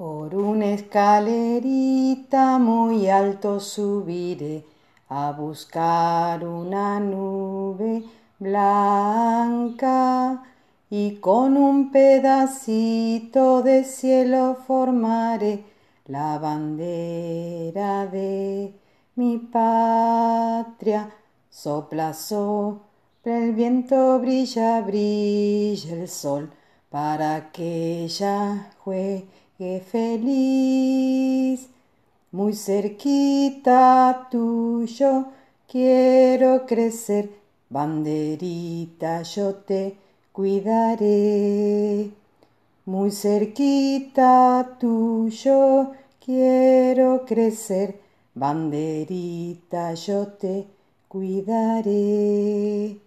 Por una escalerita muy alto subiré a buscar una nube blanca y con un pedacito de cielo formaré la bandera de mi patria. Sopla, sopla el viento, brilla, brilla el sol para que ella juegue feliz. Muy cerquita tuyo quiero crecer, banderita yo te cuidaré. Muy cerquita tuyo quiero crecer, banderita yo te cuidaré.